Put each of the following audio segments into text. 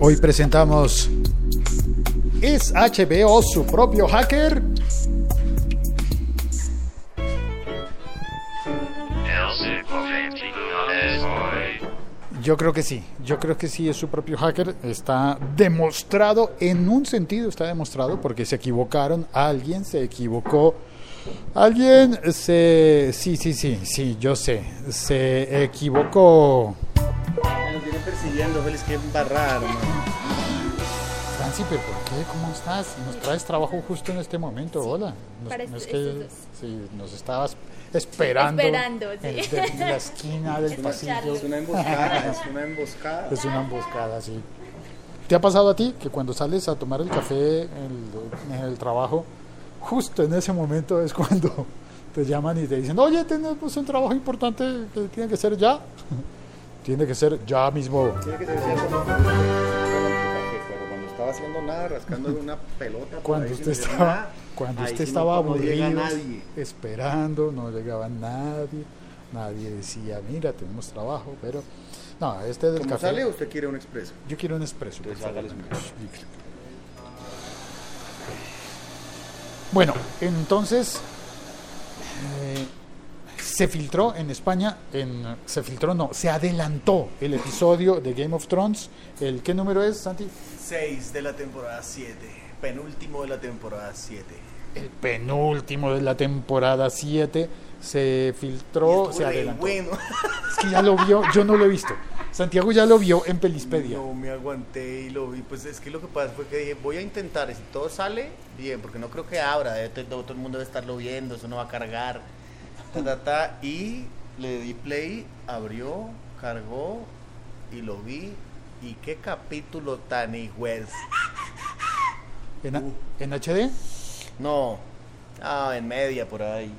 Hoy presentamos ¿Es HBO su propio hacker? Yo creo que sí, yo creo que sí es su propio hacker. Está demostrado, en un sentido está demostrado, porque se equivocaron, alguien se equivocó. Alguien se... Sí, sí, sí, sí, yo sé. Se equivocó. Persiguiendo, Félix, qué embarrada, hermano. Franci, pero ¿por qué? ¿Cómo estás? Nos traes trabajo justo en este momento. Hola. Nos, para no es que sí, nos estabas esperando, Esperando, sí. en, en la esquina del pasillo. Es una emboscada, es una emboscada. Es una emboscada, sí. ¿Te ha pasado a ti que cuando sales a tomar el café en el, en el trabajo, justo en ese momento es cuando te llaman y te dicen, oye, tenemos un trabajo importante que tiene que ser ya? Tiene que ser ya mismo. Tiene que ser. Pero cuando estaba haciendo nada, rascando una pelota. Cuando usted estaba, nada, cuando usted estaba no- aburrido, esperando, no llegaba nadie, nadie decía, mira, tenemos trabajo, pero... No, este del ¿Cómo café... sale o usted quiere un expreso? Yo quiero un expreso. Bueno, entonces eh, se filtró en España, en, se filtró no, se adelantó el episodio de Game of Thrones. ¿El qué número es, Santi? 6 de la temporada 7. Penúltimo de la temporada 7. El penúltimo de la temporada 7 se filtró, se adelantó. bueno. Es que ya lo vio, yo no lo he visto. Santiago ya lo vio en Pelispedia. No me aguanté y lo vi. Pues es que lo que pasa fue que dije, voy a intentar. Si todo sale, bien, porque no creo que abra. todo, todo el mundo debe estarlo viendo, eso no va a cargar. Ta, ta, ta, y le di play, abrió, cargó y lo vi. Y qué capítulo tan hijuez. ¿En, en HD? No, ah, en media por ahí.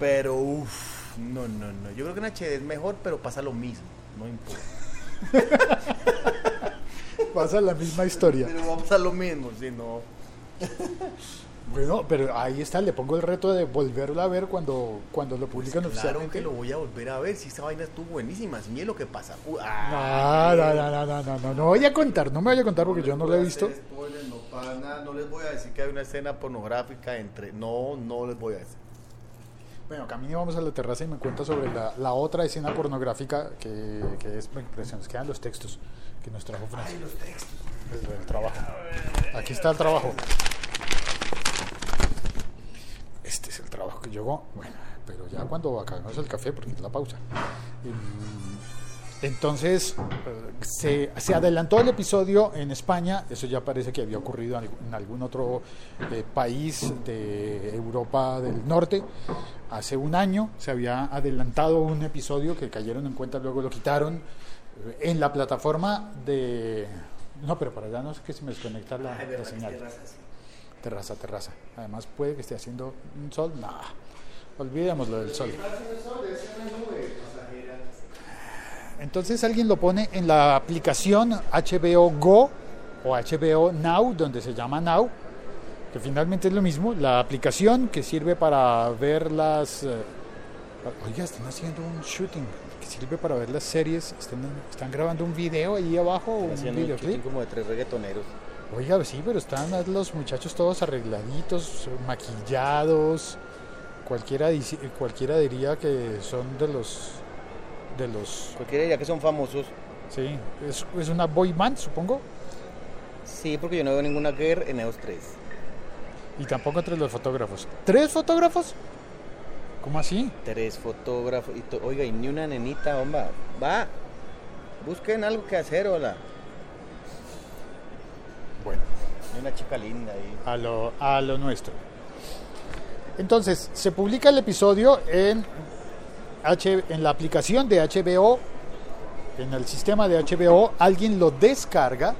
Pero uff, no, no, no. Yo creo que en HD es mejor, pero pasa lo mismo. No importa. Pasa la misma historia. Pero va a pasar lo mismo, si no. Bueno, pero ahí está, le pongo el reto de volverlo a ver cuando, cuando lo publican Claro oficialmente. que lo voy a volver a ver. Si esta vaina estuvo buenísima. Si lo que pasa. No, no, no, no, no, no, voy a contar, no me voy a contar porque yo no lo he visto. Spoiler, no, para nada, no les voy a decir que hay una escena pornográfica entre. No, no les voy a decir. Bueno, camine, vamos a la terraza y me cuenta sobre la, la otra escena pornográfica que, que es impresionante. Quedan los textos que nos trajo Francia. los textos. El, el trabajo. Aquí está el trabajo. Este es el trabajo que llegó. Bueno, pero ya cuando acabemos el café, porque es la pausa. Entonces, eh, se, se adelantó el episodio en España. Eso ya parece que había ocurrido en algún- en algún otro eh, país de Europa del Norte. Hace un año se había adelantado un episodio que cayeron en cuenta, luego lo quitaron eh, en la plataforma de... No, pero para allá no sé que se me desconecta la, la señal. Terraza, terraza. Además puede que esté haciendo un sol. No, olvidemos lo del sol. Entonces alguien lo pone en la aplicación HBO Go o HBO Now, donde se llama Now, que finalmente es lo mismo. La aplicación que sirve para ver las... eh, oiga, están haciendo un shooting que sirve para ver las series. Están, están grabando un video ahí abajo, un Haciendo un videoclip. como de tres reggaetoneros. Oiga, sí, pero están los muchachos todos arregladitos, maquillados. Cualquiera, cualquiera diría que son de los... De los... Cualquiera diría que son famosos. Sí, es, es una boy band, supongo. Sí, porque yo no veo ninguna girl en esos tres. Y tampoco entre los fotógrafos. ¿Tres fotógrafos? ¿Cómo así? Tres fotógrafos. Y Oiga, y ni una nenita, hombre. Va. Busquen algo que hacer, hola. Bueno, una chica linda ahí. a lo, a lo nuestro. Entonces, se publica el episodio en, H, en la aplicación de HBO, en el sistema de HBO, alguien lo descarga,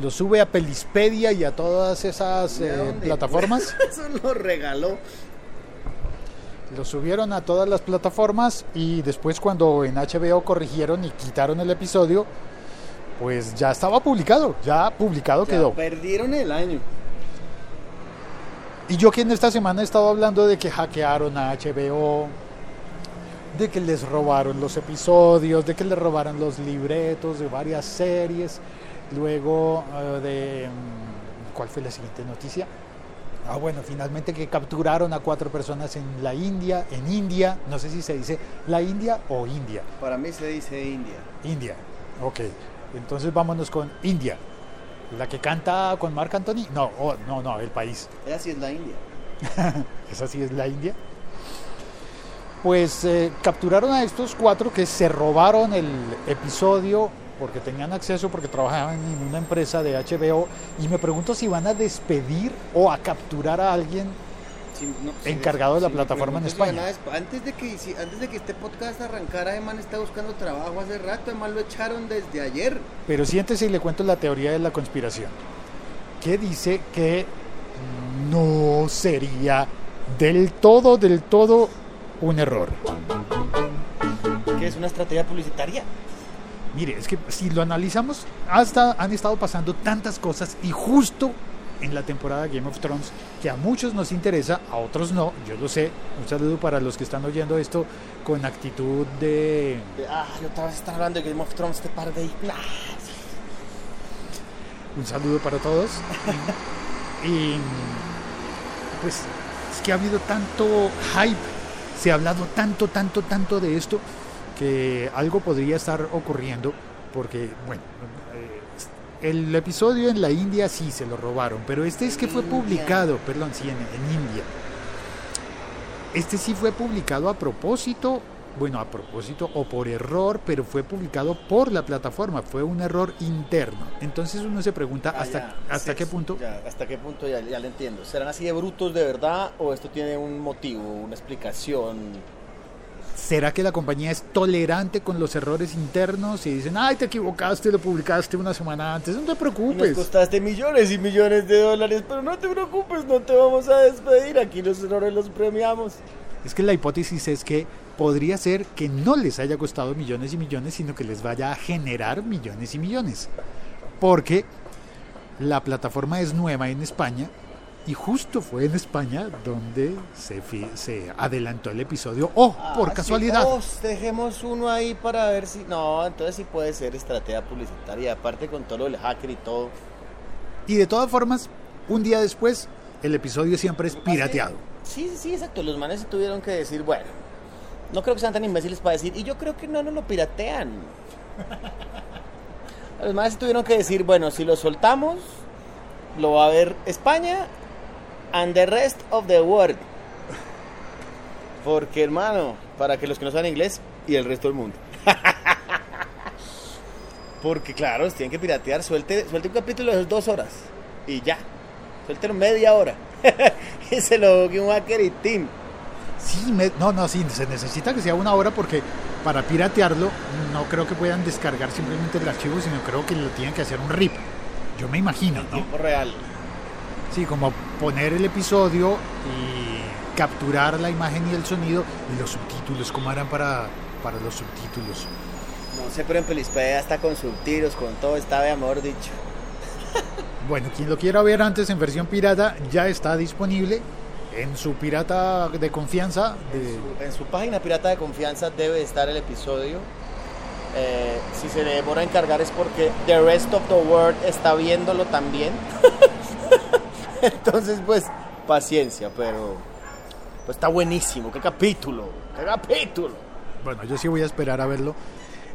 lo sube a Pelispedia y a todas esas eh, plataformas. Eso lo regaló. Lo subieron a todas las plataformas y después cuando en HBO corrigieron y quitaron el episodio, pues ya estaba publicado, ya publicado Ya quedó. Perdieron el año. Y yo que en esta semana he estado hablando de que hackearon a HBO, de que les robaron los episodios, de que les robaron los libretos de varias series, luego eh, de... mm, ¿Cuál fue la siguiente noticia? Ah, bueno, finalmente que capturaron a cuatro personas en la India, en India, no sé si se dice la India o India. Para mí se dice India. India, ok. Entonces vámonos con India. La que canta con Marc Anthony. No, oh, no, no, el país. Esa sí es la India. Esa sí es la India. Pues eh, capturaron a estos cuatro que se robaron el episodio porque tenían acceso, porque trabajaban en una empresa de HBO. Y me pregunto si van a despedir o a capturar a alguien. Sí, no, Encargado de la me plataforma en si España. van a desp- Antes de, que, si- antes de que este podcast arrancara, Eman está buscando trabajo hace rato. Además lo echaron desde ayer. Pero siéntese y le cuento la teoría de la conspiración. Que dice que no sería del todo, del todo un error. Que es una estrategia publicitaria. Mire, es que si lo analizamos, hasta han estado pasando tantas cosas y justo en la temporada Game of Thrones, que a muchos nos interesa, a otros no, yo lo sé. Un saludo para los que están oyendo esto con actitud de... Ah, otra vez están hablando de Game of Thrones, este par de... Nah, Un saludo para todos. y pues es que ha habido tanto hype, se ha hablado tanto, tanto, tanto de esto, que algo podría estar ocurriendo, porque, bueno, eh, el episodio en la India sí se lo robaron, pero este es que fue publicado, perdón, sí, en, en India. Este sí fue publicado a propósito, bueno, a propósito o por error, pero fue publicado por la plataforma, fue un error interno. Entonces uno se pregunta Ah, hasta, ya, hasta sí, qué punto. ya, hasta qué punto ya, ya le entiendo. ¿Serán así de brutos de verdad o esto tiene un motivo, una explicación? ¿Será que la compañía es tolerante con los errores internos y dicen, ay, te equivocaste, lo publicaste una semana antes? No te Nos preocupes. costaste millones y millones de dólares, pero no te preocupes, no te vamos a despedir. Aquí los errores los premiamos. Es que la hipótesis es que podría ser que no les haya costado millones y millones, sino que les vaya a generar millones y millones. Porque la plataforma es nueva en España y justo fue en España donde se, adelantó el episodio. ¡Oh, por Ah, sí, casualidad! oh, dejemos uno ahí para ver si. No, entonces sí puede ser estrategia publicitaria. Aparte con todo lo del hacker y todo. Y de todas formas, un día después, el episodio siempre es pirateado. Sí, sí, sí, exacto. Los manes tuvieron que decir, bueno, no creo que sean tan imbéciles para decir, y yo creo que no nos lo piratean. Los manes tuvieron que decir, bueno, si lo soltamos, lo va a ver España and the rest of the world. Porque, hermano, para que los que no saben inglés y el resto del mundo. Porque, claro, los tienen que piratear. Suelte, suelte un capítulo de dos horas y ya. Suéltelo media hora. y se lo bogue un hacker y team. Sí, me- no, no, sí, se necesita que sea una hora porque para piratearlo no creo que puedan descargar simplemente el archivo, sino creo que lo tienen que hacer un RIP. Yo me imagino, En ¿no? tiempo real. Sí, como poner el episodio y capturar la imagen y el sonido y los subtítulos, ¿cómo harán para, para los subtítulos? No sé, pero en Pelispea está con subtiros, con todo, está de amor dicho. Bueno, quien lo quiera ver antes en versión pirata ya está disponible en su pirata de confianza. De... En su página pirata de confianza debe estar el episodio. Eh, si se demora en cargar es porque the rest of the world está viéndolo también. Entonces, pues, paciencia, pero pues está buenísimo. ¡Qué capítulo! ¡Qué capítulo! Bueno, yo sí voy a esperar a verlo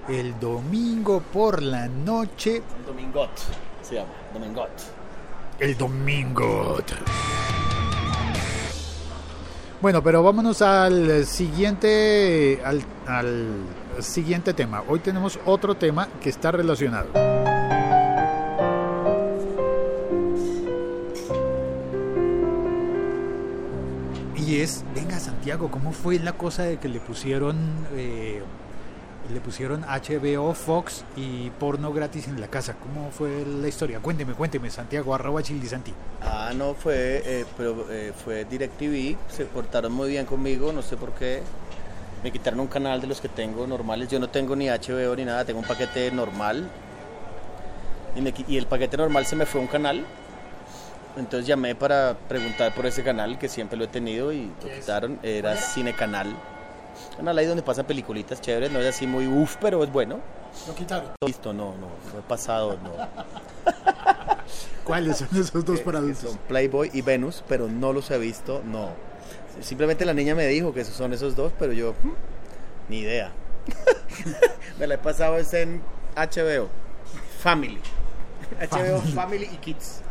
el domingo por la noche. Domingot se llama, Domingot. El domingo. Bueno, pero vámonos al siguiente al, al siguiente tema. Hoy tenemos otro tema que está relacionado. Es, venga Santiago, ¿cómo fue la cosa de que le pusieron eh, le pusieron HBO, Fox y porno gratis en la casa? ¿Cómo fue la historia? Cuénteme, cuénteme, Santiago, arroba chilisanti. Ah, no, fue, eh, pero, eh, fue DirecTV, se portaron muy bien conmigo, no sé por qué. Me quitaron un canal de los que tengo normales, yo no tengo ni HBO ni nada, tengo un paquete normal. Y, el paquete normal se me fue un canal. Entonces llamé para preguntar por ese canal que siempre lo he tenido y lo quitaron. Era Cine Canal. Canal ahí donde pasan peliculitas chéveres, no es así muy uff, pero es bueno. Lo quitaron. Listo, no, no, fue pasado, no. ¿Cuáles son esos dos para adultos? Son Playboy y Venus, pero no los he visto, no. Simplemente la niña me dijo que esos son esos dos, pero yo, hmm, ni idea. me la he pasado es en HBO, Family. HBO Family y Kids.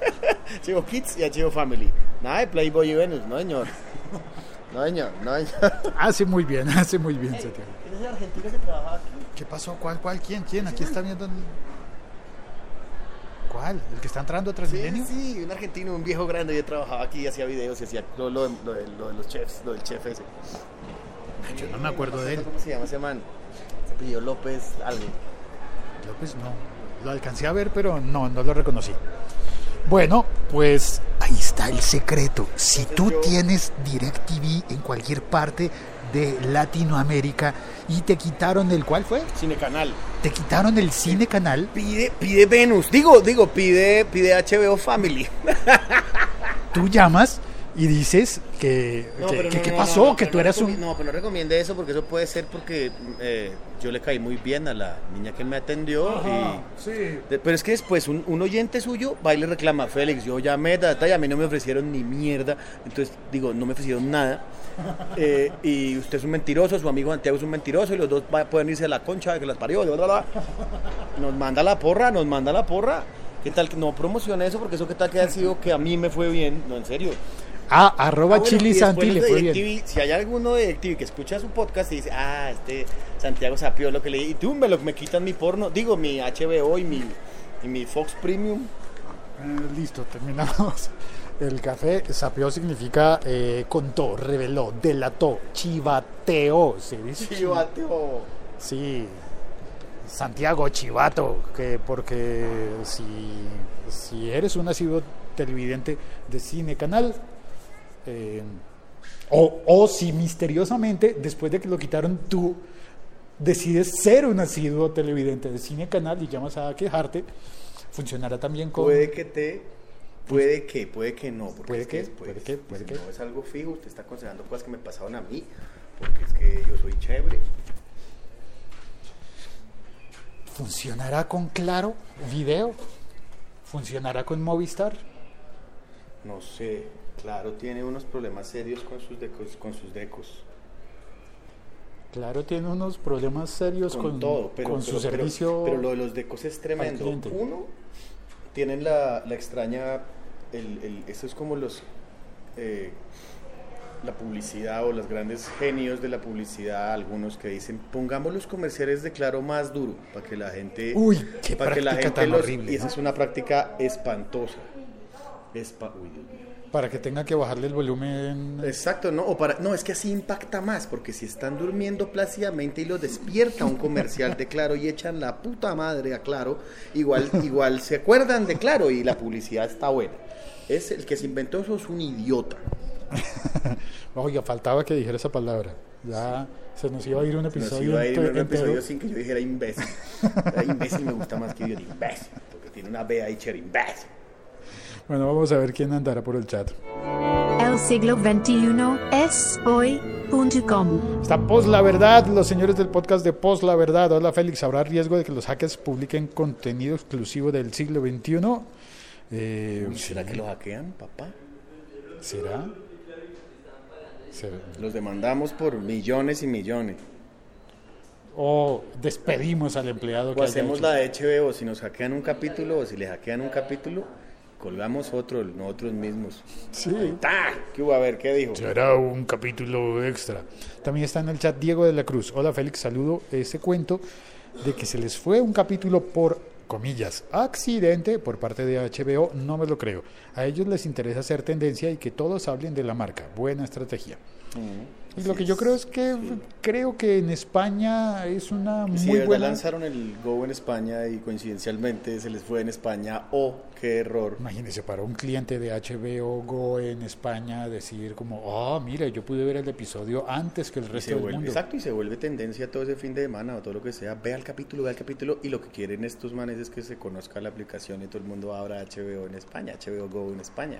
HBO Kids y HBO Family. Nada de Playboy y Venus, no señor. No señor, no señor. Hace muy bien, hace muy bien. Santiago. ¿Ese es argentino que trabaja aquí? ¿Qué pasó? ¿Cuál, cuál? ¿Quién? ¿Quién? Aquí está viendo. el- ¿Cuál? ¿El que está entrando a Sí, Transmilenio? sí, un argentino, un viejo grande, yo trabajaba aquí, hacía videos y hacía lo, lo, lo de, lo de los chefs, lo del chef ese. Yo no me acuerdo de él. ¿Cómo se llama ese man? Se pidió López algo. López no. Lo alcancé a ver, pero no, no lo reconocí. Bueno, pues ahí está el secreto. Si tú tienes DirecTV en cualquier parte de Latinoamérica y te quitaron el ¿cuál fue? Cine Canal. Te quitaron el cine canal. Pide, pide Venus. Digo, digo, pide, pide HBO Family. Tú llamas y dices que, No, que- pero que no, qué no, pasó, que tú eras un No, pero no recomiende eso porque eso puede ser porque eh, yo le caí muy bien a la niña que me atendió. y- sí. de- pero es que después un, un oyente suyo va y le reclama, Félix, yo llamé, data, y a mí no me ofrecieron ni mierda. Entonces digo, no me ofrecieron nada. Eh, y usted es un mentiroso, su amigo Santiago es un mentiroso y los dos va- pueden irse a la concha de que las parió. bla, bla, bla. Nos manda la porra, nos manda la porra. ¿Qué tal que no promocione eso? Porque eso qué tal que ha sido que a mí me fue bien. No, en serio. Ah, arroba Ah, bueno, Chili Santi le fue bien. Si hay alguno de DirecTV que escucha su podcast y dice, ah, este Santiago sapió lo que le di, y tú me, lo, me quitan mi porno, digo, mi HBO y mi, y mi Fox Premium. Eh, listo, terminamos. El café sapeó significa eh, contó, reveló, delató, chivateó. ¿Se dice? Chivateo. Sí. Santiago Chivato, que porque si, si eres un asiduo televidente de Cine Canal, eh, o, o si misteriosamente, después de que lo quitaron, tú decides ser un asiduo televidente de Cine Canal y llamas a quejarte, funcionará también con... Puede que te, puede que, puede que no. Porque Puede es que, después, puede que, puede que. No es algo fijo, usted está aconsejando cosas que me pasaron a mí, porque es que yo soy chévere. ¿Funcionará con Claro Video? ¿Funcionará con Movistar? No sé, claro, tiene unos problemas serios con sus decos. Con sus decos. Claro, tiene unos problemas serios con, con, todo, pero, con pero- su pero- servicio. Pero, lo de los decos es tremendo. Uno, tienen la, la extraña, el, el- esto es como los, eh, la publicidad o los grandes genios de la publicidad, algunos que dicen, pongamos los comerciales de Claro más duro, para que la gente, Uy, qué para que la práctica gente tan los- horrible. y esa es una práctica espantosa. Uy, Dios mío. Para que tenga que bajarle el volumen. Exacto, no, o para, no, es que así impacta más, porque si están durmiendo plácidamente y lo despierta un comercial de Claro y echan la puta madre a Claro, igual, igual se acuerdan de Claro y la publicidad está buena. Es el que se inventó eso es un idiota. Oiga, faltaba que dijera esa palabra. Ya se nos iba a ir un Nos episodio, iba a ir ente- un episodio entero. sin que yo dijera imbécil. Imbécil me gusta más que idiota, imbécil, porque tiene una B ahí, chévere, imbécil. Bueno, vamos a ver quién andará por el chat. El siglo XXI es hoy.com. Está Post La Verdad, los señores del podcast de Post La Verdad. Hola Félix, ¿habrá riesgo de que los hackers publiquen contenido exclusivo del siglo XXI? Eh, Uy, ¿Será que lo hackean, papá? ¿Será? ¿Será? Los demandamos por millones y millones. O despedimos al empleado que O haya hacemos la de HBO, si nos hackean un capítulo o si le hackean un capítulo, colgamos otro, nosotros mismos. Sí. ¡Ta! ¿Qué hubo? A ver, ¿qué dijo? Será un capítulo extra. También está en el chat Diego de la Cruz. Hola Félix, saludo ese cuento de que se les fue un capítulo por comillas accidente por parte de HBO, no me lo creo. A ellos les interesa hacer tendencia y que todos hablen de la marca. Buena estrategia. Lo que yo creo es que creo que en España es una Si muy de verdad buena lanzaron el Go en España y coincidencialmente se les fue en España, ¡oh, qué error! Imagínese para un cliente de HBO Go en España decir como, oh, mira, yo pude ver el episodio antes que el resto del vuelve, mundo. exacto, y se vuelve tendencia todo ese fin de semana o todo lo que sea. Ve al capítulo, ve al capítulo. Y lo que quieren estos manes es que se conozca la aplicación y todo el mundo abra HBO en España, HBO Go en España.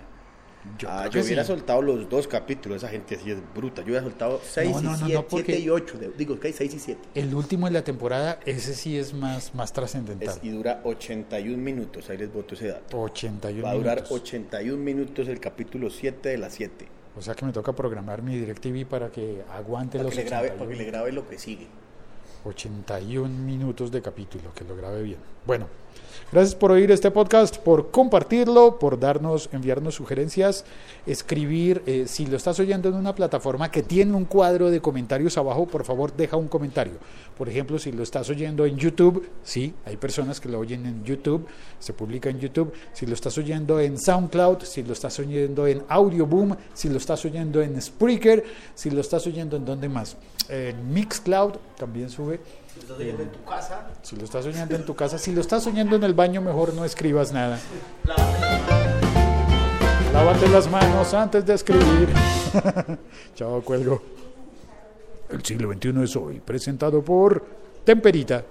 Yo ah, yo hubiera sí. soltado los dos capítulos, esa gente sí es bruta. Yo hubiera soltado 6 No, no, y no, 7, no, y 8. Digo, que hay 6 y 7. El último de la temporada, ese sí es más, más trascendental. y dura 81 minutos, ahí les voto ese dato. 81 Va a durar minutos. 81 minutos el capítulo 7 de las 7. O sea que me toca programar mi DirecTV para que aguante Para los que, le grabe, 81, para que le grabe lo que sigue. 81 minutos de capítulo, que lo grabe bien. Bueno, gracias por oír este podcast, por compartirlo, por darnos, enviarnos sugerencias, escribir. eh, si lo estás oyendo en una plataforma que tiene un cuadro de comentarios abajo, por favor deja un comentario. Por ejemplo, si lo estás oyendo en YouTube, sí, hay personas que lo oyen en YouTube, se publica en YouTube. Si lo estás oyendo en SoundCloud, si lo estás oyendo en Audioboom, si lo estás oyendo en Spreaker, si lo estás oyendo en donde más, en Mixcloud también sube. Si estás oyendo en tu casa, Si lo estás oyendo en tu casa, si lo estás oyendo en el baño, mejor no escribas nada. Lávate las manos antes de escribir. Chao, cuelgo. El siglo XXI es hoy, presentado por Temperita.